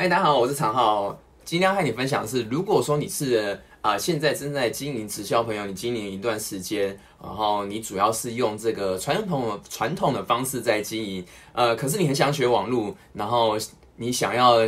嗨，大家好，我是常浩。今天要和你分享的是，如果说你是啊、现在正在经营直销朋友，你经营一段时间，然后你主要是用这个传统传统的方式在经营，呃，可是你很想学网络，然后你想要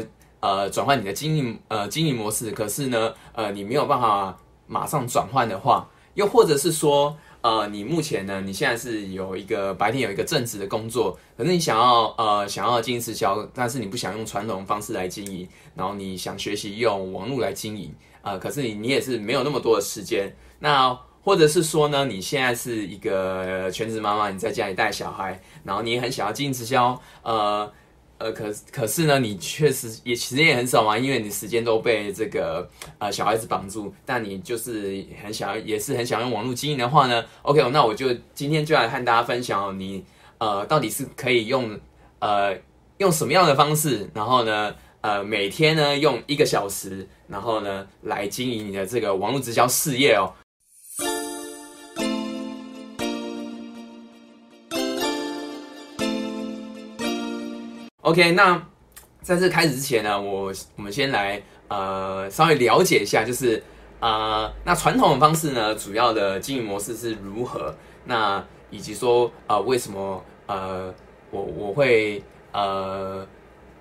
呃转换你的经营呃经营模式，可是呢，呃，你没有办法马上转换的话，又或者是说。呃，你目前呢？你现在是有一个白天有一个正职的工作，可是你想要呃想要经营直销，但是你不想用传统方式来经营，然后你想学习用网络来经营，呃，可是你你也是没有那么多的时间。那或者是说呢，你现在是一个全职妈妈，你在家里带小孩，然后你也很想要经营直销，呃。呃，可可是呢，你确实也时间也很少嘛，因为你时间都被这个呃小孩子绑住。但你就是很想要，也是很想用网络经营的话呢，OK，那我就今天就来和大家分享哦，你呃到底是可以用呃用什么样的方式，然后呢呃每天呢用一个小时，然后呢来经营你的这个网络直销事业哦。OK，那在这开始之前呢，我我们先来呃稍微了解一下，就是呃那传统的方式呢，主要的经营模式是如何？那以及说呃为什么呃我我会呃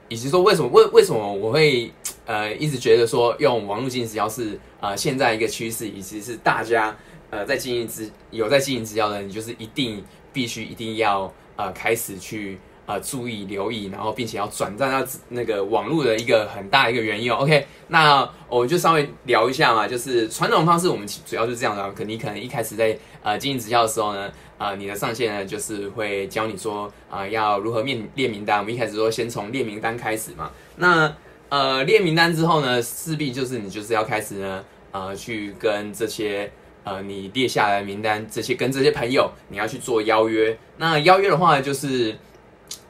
以及说为什么为为什么我会呃一直觉得说用网络经营直销是呃现在一个趋势，以及是大家呃在经营直有在经营直销的，你就是一定必须一定要呃开始去。呃，注意留意，然后并且要转战到那个网络的一个很大一个原因哦。OK，那我们就稍微聊一下嘛，就是传统方式，我们主要就是这样的。可你可能一开始在呃经营直销的时候呢，呃，你的上线呢就是会教你说啊，要如何面列名单。我们一开始说先从列名单开始嘛。那呃列名单之后呢，势必就是你就是要开始呢，呃，去跟这些呃你列下来的名单这些跟这些朋友你要去做邀约。那邀约的话就是。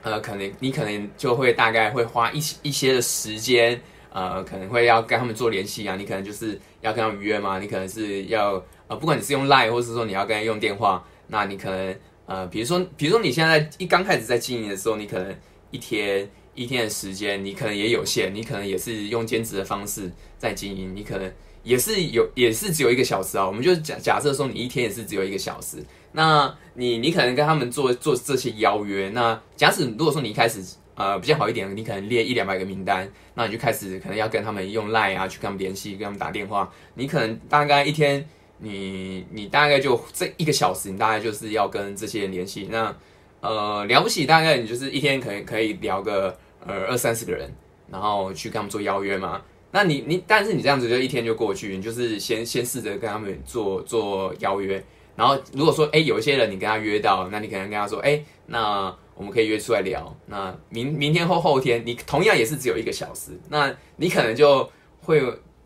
呃，可能你可能就会大概会花一一些的时间，呃，可能会要跟他们做联系啊。你可能就是要跟他们约嘛，你可能是要呃，不管你是用 Line 或是说你要跟他用电话，那你可能呃，比如说比如说你现在一刚开始在经营的时候，你可能一天一天的时间你可能也有限，你可能也是用兼职的方式在经营，你可能也是有也是只有一个小时啊。我们就假假设说你一天也是只有一个小时。那你你可能跟他们做做这些邀约，那假使如果说你一开始呃比较好一点，你可能列一两百个名单，那你就开始可能要跟他们用 line 啊去跟他们联系，跟他们打电话，你可能大概一天你你大概就这一个小时，你大概就是要跟这些人联系，那呃了不起大概你就是一天可能可以聊个呃二三十个人，然后去跟他们做邀约嘛，那你你但是你这样子就一天就过去，你就是先先试着跟他们做做邀约。然后如果说哎有一些人你跟他约到，那你可能跟他说哎，那我们可以约出来聊。那明明天或后天，你同样也是只有一个小时，那你可能就会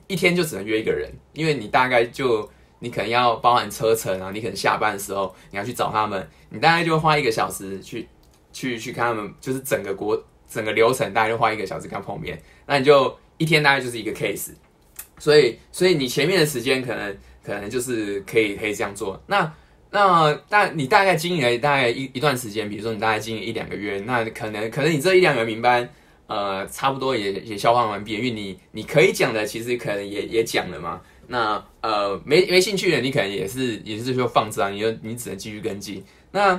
一天就只能约一个人，因为你大概就你可能要包含车程啊，你可能下班的时候你要去找他们，你大概就花一个小时去去去看他们，就是整个国整个流程大概就花一个小时跟他碰面，那你就一天大概就是一个 case。所以所以你前面的时间可能。可能就是可以可以这样做。那那大你大概经营了大概一一段时间，比如说你大概经营一两个月，那可能可能你这一两个名班，呃，差不多也也消化完毕，因为你你可以讲的其实可能也也讲了嘛。那呃没没兴趣的，你可能也是也是说放着啊，你就你只能继续跟进。那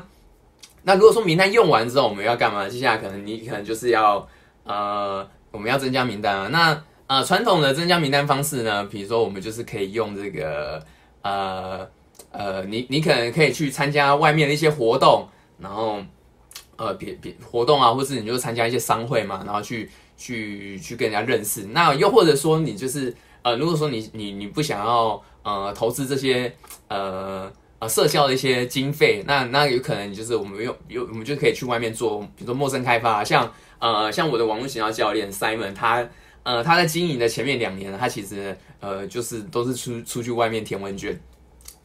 那如果说名单用完之后，我们要干嘛？接下来可能你可能就是要呃我们要增加名单啊。那呃，传统的增加名单方式呢，比如说我们就是可以用这个，呃呃，你你可能可以去参加外面的一些活动，然后呃别别活动啊，或是你就参加一些商会嘛，然后去去去跟人家认识。那又或者说你就是呃，如果说你你你不想要呃投资这些呃呃社交的一些经费，那那有可能就是我们用有我们就可以去外面做，比如说陌生开发，像呃像我的网络营销教练 Simon 他。呃，他在经营的前面两年，他其实呃就是都是出出去外面填问卷，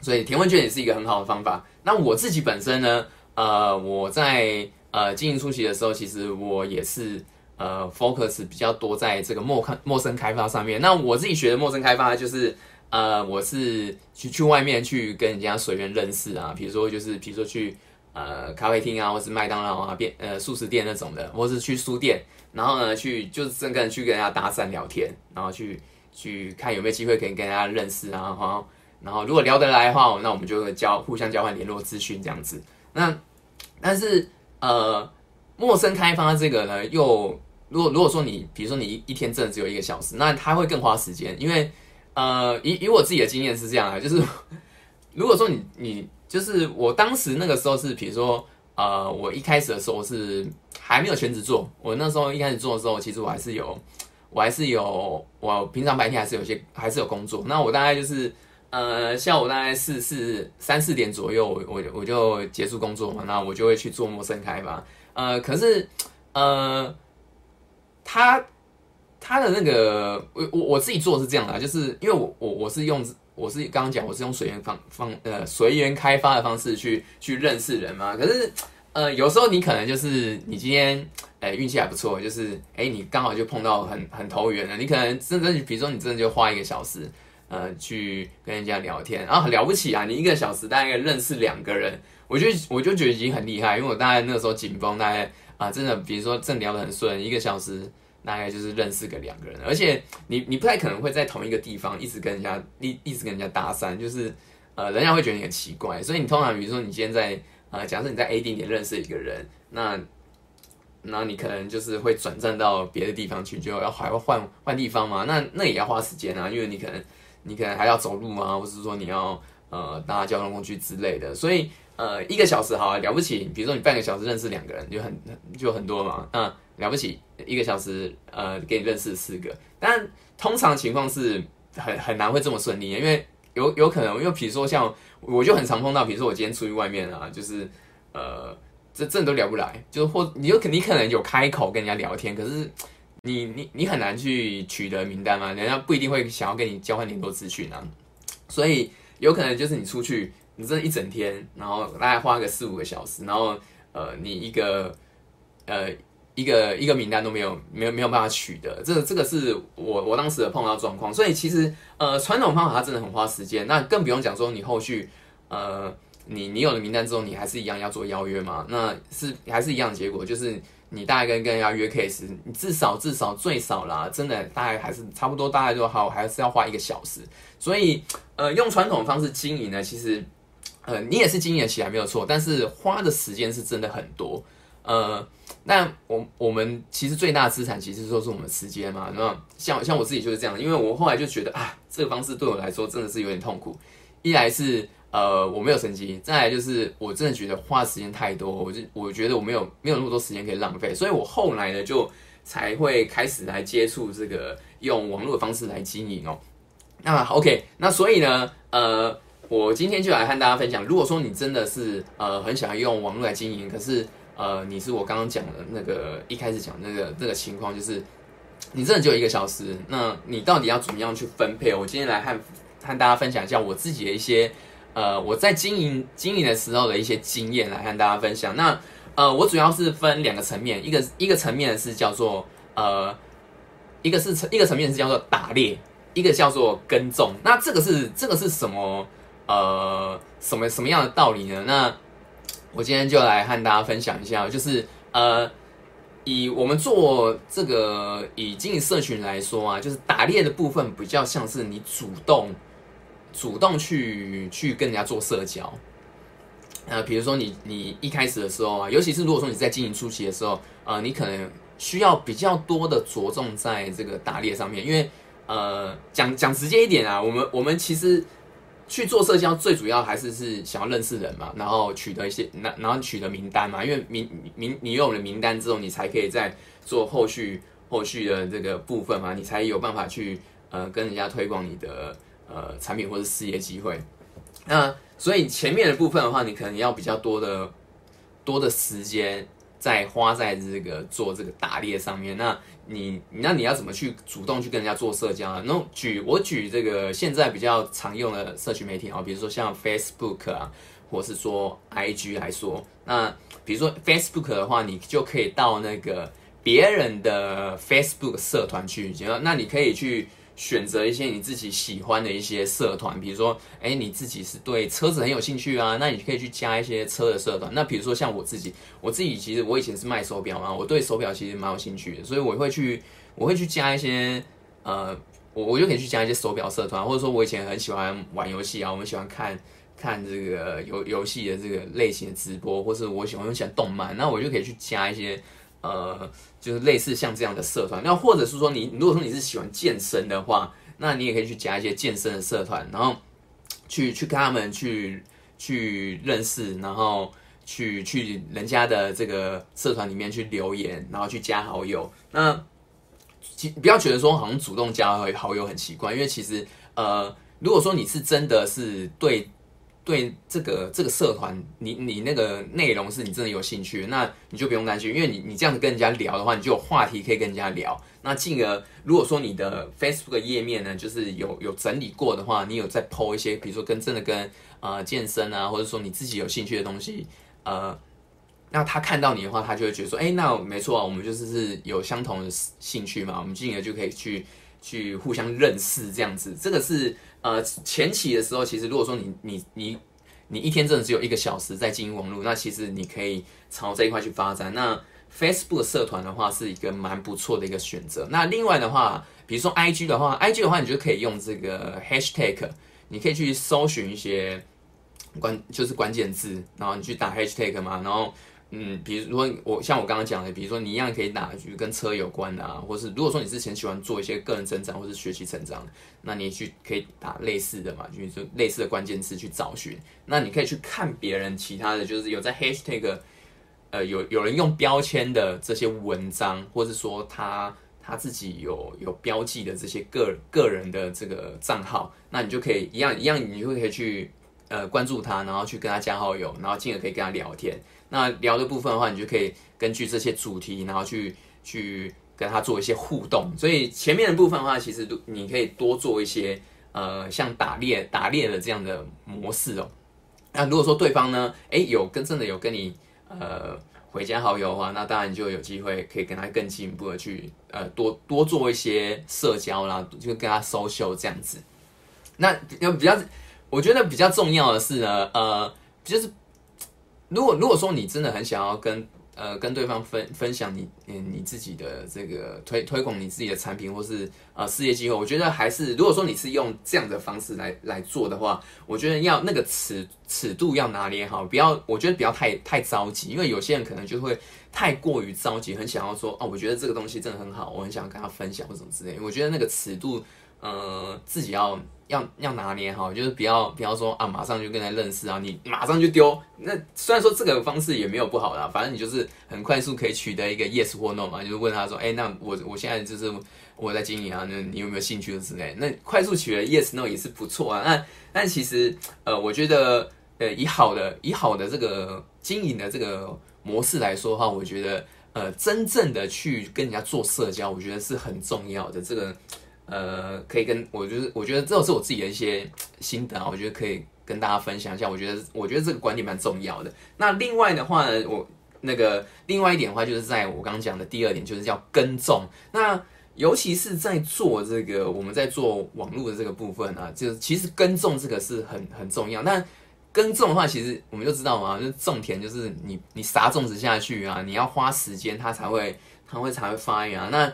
所以填问卷也是一个很好的方法。那我自己本身呢，呃，我在呃经营初期的时候，其实我也是呃 focus 比较多在这个陌开陌生开发上面。那我自己学的陌生开发就是呃，我是去去外面去跟人家随便认识啊，比如说就是比如说去呃咖啡厅啊，或是麦当劳啊、便呃素食店那种的，或是去书店，然后呢去就是真跟去跟人家搭讪聊天，然后去去看有没有机会可以跟人家认识啊，然后然后如果聊得来的话，那我们就会交互相交换联络资讯这样子。那但是呃陌生开发这个呢，又如果如果说你比如说你一一天真的只有一个小时，那它会更花时间，因为呃以以我自己的经验是这样啊，就是如果说你你就是我当时那个时候是比如说呃我一开始的时候是还没有全职做，我那时候一开始做的时候，其实我还是有我还是有我平常白天还是有些还是有工作，那我大概就是。呃，下午大概四四三四点左右，我我我就结束工作嘛，那我就会去做陌生开发。呃，可是呃，他他的那个我我我自己做是这样的，就是因为我我我是用我是刚刚讲我是用随缘方方呃随缘开发的方式去去认识人嘛。可是呃，有时候你可能就是你今天哎运气还不错，就是哎你刚好就碰到很很投缘的，你可能真的比如说你真的就花一个小时。呃，去跟人家聊天，然后很了不起啊！你一个小时大概认识两个人，我就我就觉得已经很厉害，因为我大概那个时候紧绷，大概啊，真的，比如说正聊得很顺，一个小时大概就是认识个两个人，而且你你不太可能会在同一个地方一直跟人家一一直跟人家搭讪，就是呃，人家会觉得你很奇怪，所以你通常比如说你今天在呃，假设你在 A 地点认识一个人，那那你可能就是会转战到别的地方去，就要还要换换地方嘛，那那也要花时间啊，因为你可能。你可能还要走路啊，或是说你要呃搭交通工具之类的，所以呃一个小时好了不起，比如说你半个小时认识两个人就很就很多嘛，嗯了不起一个小时呃给你认识四个，但通常情况是很很难会这么顺利，因为有有可能因为比如说像我就很常碰到，比如说我今天出去外面啊，就是呃这这都聊不来，就是或你就可你可能有开口跟人家聊天，可是。你你你很难去取得名单嘛，人家不一定会想要跟你交换联络资讯啊，所以有可能就是你出去，你这一整天，然后大概花个四五个小时，然后呃你一个呃一个一个名单都没有没有没有办法取得，这这个是我我当时的碰到状况，所以其实呃传统方法它真的很花时间，那更不用讲说你后续呃你你有了名单之后，你还是一样要做邀约嘛，那是还是一样的结果就是。你大概跟跟人家约 case，你至少至少最少啦，真的大概还是差不多，大概就好，还是要花一个小时。所以，呃，用传统方式经营呢，其实，呃，你也是经营起来没有错，但是花的时间是真的很多。呃，那我我们其实最大的资产其实都是我们时间嘛。那像像我自己就是这样，因为我后来就觉得啊，这个方式对我来说真的是有点痛苦。一来是呃，我没有成绩；再来就是，我真的觉得花时间太多，我就我觉得我没有没有那么多时间可以浪费，所以我后来呢，就才会开始来接触这个用网络的方式来经营哦。那 OK，那所以呢，呃，我今天就来和大家分享，如果说你真的是呃很想要用网络来经营，可是呃你是我刚刚讲的那个一开始讲那个这个情况，就是你真的只有一个小时，那你到底要怎么样去分配？我今天来和和大家分享一下我自己的一些。呃，我在经营经营的时候的一些经验来和大家分享。那呃，我主要是分两个层面，一个一个层面是叫做呃，一个是层一个层面是叫做打猎，一个叫做耕种。那这个是这个是什么呃什么什么样的道理呢？那我今天就来和大家分享一下，就是呃，以我们做这个以经营社群来说啊，就是打猎的部分比较像是你主动。主动去去跟人家做社交，呃，比如说你你一开始的时候啊，尤其是如果说你在经营初期的时候，呃，你可能需要比较多的着重在这个打猎上面，因为呃，讲讲直接一点啊，我们我们其实去做社交最主要还是是想要认识人嘛，然后取得一些，那然后取得名单嘛，因为名名你有了名单之后，你才可以在做后续后续的这个部分嘛，你才有办法去呃跟人家推广你的。呃，产品或者事业机会，那所以前面的部分的话，你可能要比较多的多的时间在花在这个做这个打猎上面。那你那你要怎么去主动去跟人家做社交啊？那举我举这个现在比较常用的社群媒体啊，比如说像 Facebook 啊，或是说 IG 来说，那比如说 Facebook 的话，你就可以到那个别人的 Facebook 社团去，那你可以去。选择一些你自己喜欢的一些社团，比如说，哎，你自己是对车子很有兴趣啊，那你可以去加一些车的社团。那比如说像我自己，我自己其实我以前是卖手表嘛，我对手表其实蛮有兴趣的，所以我会去，我会去加一些，呃，我我就可以去加一些手表社团，或者说我以前很喜欢玩游戏啊，我们喜欢看看这个游游戏的这个类型的直播，或是我喜欢很喜欢动漫，那我就可以去加一些。呃，就是类似像这样的社团，那或者是说你如果说你是喜欢健身的话，那你也可以去加一些健身的社团，然后去去跟他们去去认识，然后去去人家的这个社团里面去留言，然后去加好友。那其不要觉得说好像主动加好友很奇怪，因为其实呃，如果说你是真的是对。对这个这个社团，你你那个内容是你真的有兴趣，那你就不用担心，因为你你这样子跟人家聊的话，你就有话题可以跟人家聊。那进而如果说你的 Facebook 页面呢，就是有有整理过的话，你有在 PO 一些，比如说跟真的跟呃健身啊，或者说你自己有兴趣的东西，呃，那他看到你的话，他就会觉得说，哎，那没错啊，我们就是是有相同的兴趣嘛，我们进而就可以去去互相认识这样子，这个是。呃，前期的时候，其实如果说你你你你一天真的只有一个小时在经营网络，那其实你可以朝这一块去发展。那 Facebook 社团的话是一个蛮不错的一个选择。那另外的话，比如说 IG 的话，IG 的话，你就可以用这个 Hashtag，你可以去搜寻一些关就是关键字，然后你去打 Hashtag 嘛，然后。嗯，比如说我像我刚刚讲的，比如说你一样可以打，就是跟车有关的啊，或是如果说你之前喜欢做一些个人成长或是学习成长，那你去可以打类似的嘛，就是类似的关键词去找寻。那你可以去看别人其他的就是有在 hashtag，呃，有有人用标签的这些文章，或是说他他自己有有标记的这些个个人的这个账号，那你就可以一样一样，你就可以去呃关注他，然后去跟他加好友，然后进而可以跟他聊天。那聊的部分的话，你就可以根据这些主题，然后去去跟他做一些互动。所以前面的部分的话，其实都你可以多做一些呃，像打猎打猎的这样的模式哦。那如果说对方呢，哎，有跟真的有跟你呃回加好友的话，那当然就有机会可以跟他更进一步的去呃多多做一些社交啦，就跟他 social 这样子。那要比较，我觉得比较重要的是呢，呃，就是。如果如果说你真的很想要跟呃跟对方分分享你嗯你自己的这个推推广你自己的产品或是呃事业机会，我觉得还是如果说你是用这样的方式来来做的话，我觉得要那个尺尺度要拿捏好，不要我觉得不要太太着急，因为有些人可能就会太过于着急，很想要说哦，我觉得这个东西真的很好，我很想跟他分享或什么之类，我觉得那个尺度呃自己要。要要拿捏好，就是不要不要说啊，马上就跟他认识啊，你马上就丢。那虽然说这个方式也没有不好啦，反正你就是很快速可以取得一个 yes 或 no 嘛，就是问他说，哎，那我我现在就是我在经营啊，那你有没有兴趣之类？那快速取得 yes no 也是不错啊。那但其实呃，我觉得呃，以好的以好的这个经营的这个模式来说的话，我觉得呃，真正的去跟人家做社交，我觉得是很重要的。这个。呃，可以跟我就是，我觉得这是我自己的一些心得啊，我觉得可以跟大家分享一下。我觉得，我觉得这个观点蛮重要的。那另外的话呢，我那个另外一点的话，就是在我刚刚讲的第二点，就是叫跟踪。那尤其是在做这个，我们在做网络的这个部分啊，就是其实跟踪这个是很很重要。那耕种的话，其实我们就知道嘛，就种田，就是你你撒种子下去啊，你要花时间，它才会它会才会发芽。那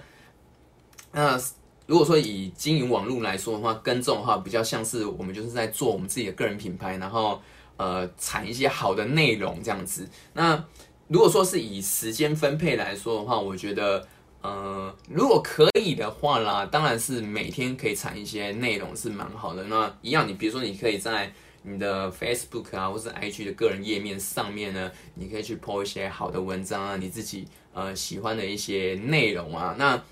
那。如果说以经营网络来说的话，跟踪的话比较像是我们就是在做我们自己的个人品牌，然后呃产一些好的内容这样子。那如果说是以时间分配来说的话，我觉得呃如果可以的话啦，当然是每天可以产一些内容是蛮好的。那一样，你比如说你可以在你的 Facebook 啊，或是 IG 的个人页面上面呢，你可以去 po 一些好的文章啊，你自己呃喜欢的一些内容啊，那。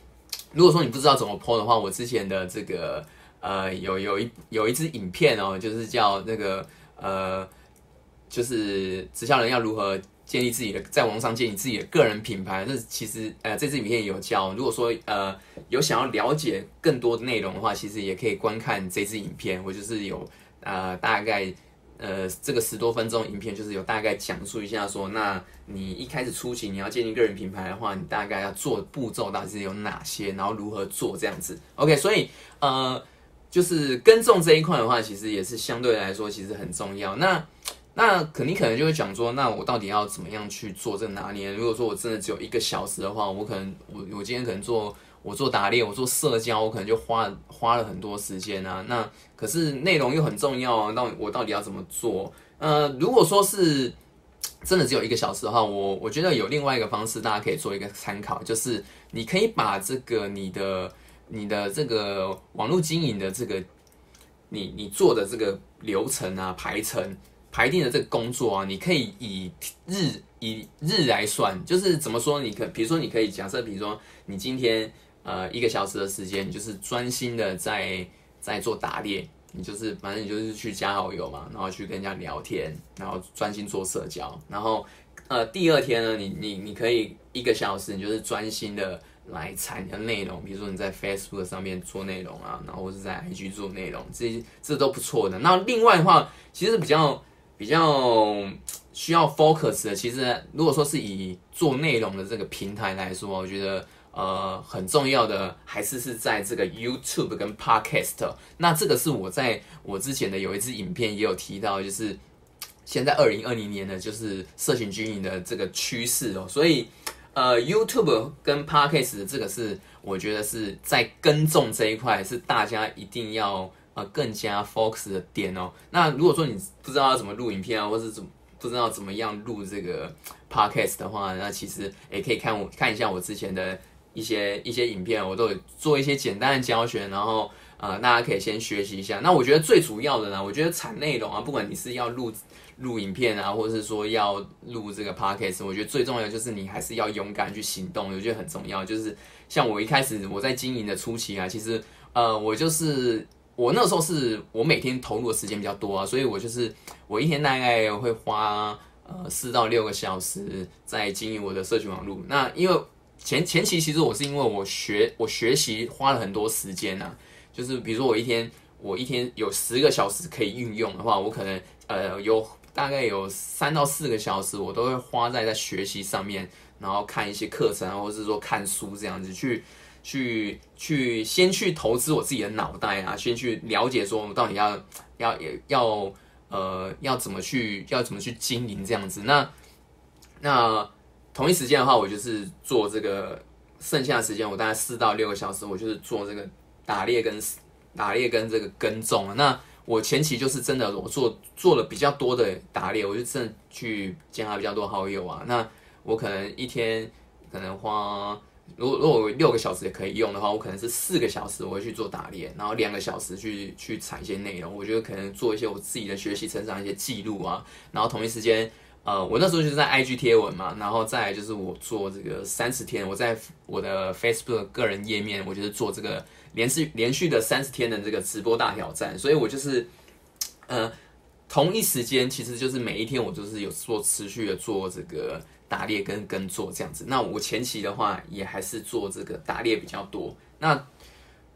如果说你不知道怎么 PO 的话，我之前的这个呃有有一有一支影片哦，就是叫那个呃，就是直销人要如何建立自己的在网上建立自己的个人品牌。那其实呃这支影片有教，如果说呃有想要了解更多的内容的话，其实也可以观看这支影片。我就是有呃大概。呃，这个十多分钟影片就是有大概讲述一下说，那你一开始初期你要建立个人品牌的话，你大概要做步骤到底是有哪些，然后如何做这样子。OK，所以呃，就是跟踪这一块的话，其实也是相对来说其实很重要。那那肯定可能就会讲说，那我到底要怎么样去做这拿捏？如果说我真的只有一个小时的话，我可能我我今天可能做。我做打猎，我做社交，我可能就花花了很多时间啊。那可是内容又很重要啊。那我到底要怎么做？呃，如果说是真的只有一个小时的话，我我觉得有另外一个方式，大家可以做一个参考，就是你可以把这个你的你的这个网络经营的这个你你做的这个流程啊排程排定的这个工作啊，你可以以日以日来算，就是怎么说？你可比如说你可以假设，比如说你今天。呃，一个小时的时间，你就是专心的在在做打猎，你就是反正你就是去加好友嘛，然后去跟人家聊天，然后专心做社交，然后呃第二天呢，你你你可以一个小时，你就是专心的来产的内容，比如说你在 Facebook 上面做内容啊，然后或是在 IG 做内容，这这都不错的。那另外的话，其实比较比较需要 focus 的，其实如果说是以做内容的这个平台来说，我觉得。呃，很重要的还是是在这个 YouTube 跟 Podcast。那这个是我在我之前的有一支影片也有提到，就是现在二零二零年的就是社群经营的这个趋势哦。所以呃，YouTube 跟 Podcast 这个是我觉得是在跟踪这一块是大家一定要呃更加 focus 的点哦。那如果说你不知道要怎么录影片啊，或是怎不知道怎么样录这个 Podcast 的话，那其实也可以看我看一下我之前的。一些一些影片，我都有做一些简单的教学，然后呃，大家可以先学习一下。那我觉得最主要的呢，我觉得产内容啊，不管你是要录录影片啊，或者是说要录这个 podcast，我觉得最重要的就是你还是要勇敢去行动，我觉得很重要。就是像我一开始我在经营的初期啊，其实呃，我就是我那时候是我每天投入的时间比较多啊，所以我就是我一天大概会花呃四到六个小时在经营我的社群网络。那因为前前期其实我是因为我学我学习花了很多时间呐，就是比如说我一天我一天有十个小时可以运用的话，我可能呃有大概有三到四个小时我都会花在在学习上面，然后看一些课程或者是说看书这样子去去去先去投资我自己的脑袋啊，先去了解说我到底要要要呃要怎么去要怎么去经营这样子，那那。同一时间的话，我就是做这个，剩下的时间我大概四到六个小时，我就是做这个打猎跟打猎跟这个跟踪啊。那我前期就是真的，我做做了比较多的打猎，我就真的去加比较多好友啊。那我可能一天可能花，如果如果六个小时也可以用的话，我可能是四个小时我会去做打猎，然后两个小时去去采一些内容。我觉得可能做一些我自己的学习成长一些记录啊，然后同一时间。呃，我那时候就是在 IG 贴文嘛，然后再就是我做这个三十天，我在我的 Facebook 个人页面，我就是做这个连续连续的三十天的这个直播大挑战，所以我就是，呃，同一时间其实就是每一天我都是有做持续的做这个打猎跟跟做这样子。那我前期的话也还是做这个打猎比较多。那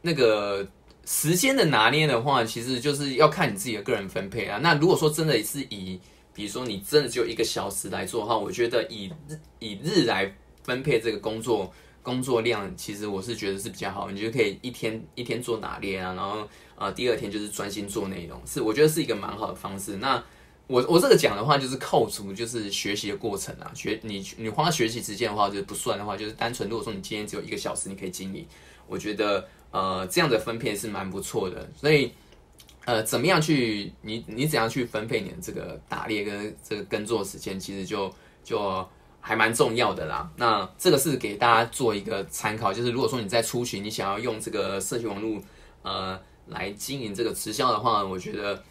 那个时间的拿捏的话，其实就是要看你自己的个人分配啊。那如果说真的是以比如说你真的只有一个小时来做的话，我觉得以日以日来分配这个工作工作量，其实我是觉得是比较好。你就可以一天一天做哪列啊，然后呃第二天就是专心做内容，是我觉得是一个蛮好的方式。那我我这个讲的话就是扣除就是学习的过程啊，学你你花学习时间的话就是不算的话，就是单纯如果说你今天只有一个小时你可以经历，我觉得呃这样的分配是蛮不错的，所以。呃，怎么样去你你怎样去分配你的这个打猎跟这个耕作时间，其实就就还蛮重要的啦。那这个是给大家做一个参考，就是如果说你在初期你想要用这个社群网络呃来经营这个直销的话，我觉得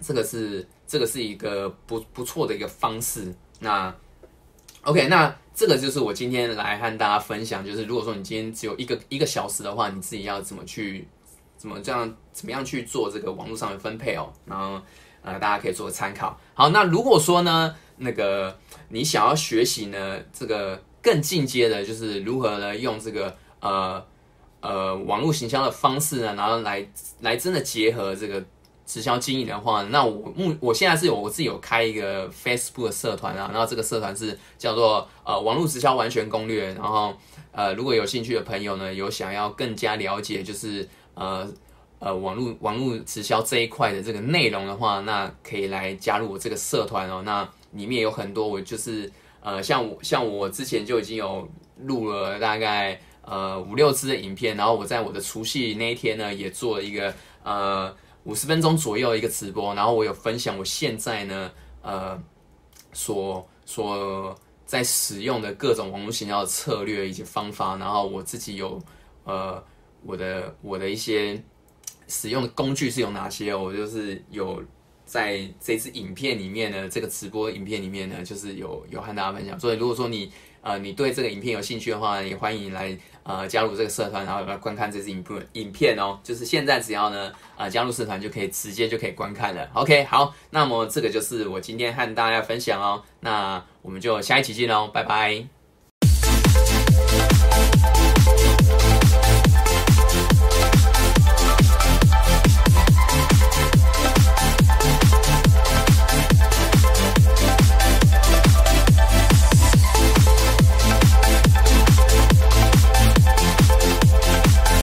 这个是这个是一个不不错的一个方式。那 OK，那这个就是我今天来和大家分享，就是如果说你今天只有一个一个小时的话，你自己要怎么去。怎么这样？怎么样去做这个网络上的分配哦？然后呃，大家可以做个参考。好，那如果说呢，那个你想要学习呢，这个更进阶的，就是如何呢用这个呃呃网络行销的方式呢，然后来来真的结合这个直销经营的话，那我目我现在是有我自己有开一个 Facebook 的社团啊，然后这个社团是叫做呃网络直销完全攻略，然后呃如果有兴趣的朋友呢，有想要更加了解就是呃呃网络网络直销这一块的这个内容的话，那可以来加入我这个社团哦。那里面有很多我就是呃像我像我之前就已经有录了大概呃五六支的影片，然后我在我的除夕那一天呢，也做了一个呃。五十分钟左右一个直播，然后我有分享我现在呢，呃，所所在使用的各种网络营销的策略以及方法，然后我自己有呃我的我的一些使用的工具是有哪些哦，我就是有在这支影片里面呢，这个直播影片里面呢，就是有有和大家分享。所以如果说你呃你对这个影片有兴趣的话，也欢迎来。呃，加入这个社团，然后来观看这支影片影片哦。就是现在只要呢，呃，加入社团就可以直接就可以观看了。OK，好，那么这个就是我今天和大家分享哦。那我们就下一期见喽，拜拜。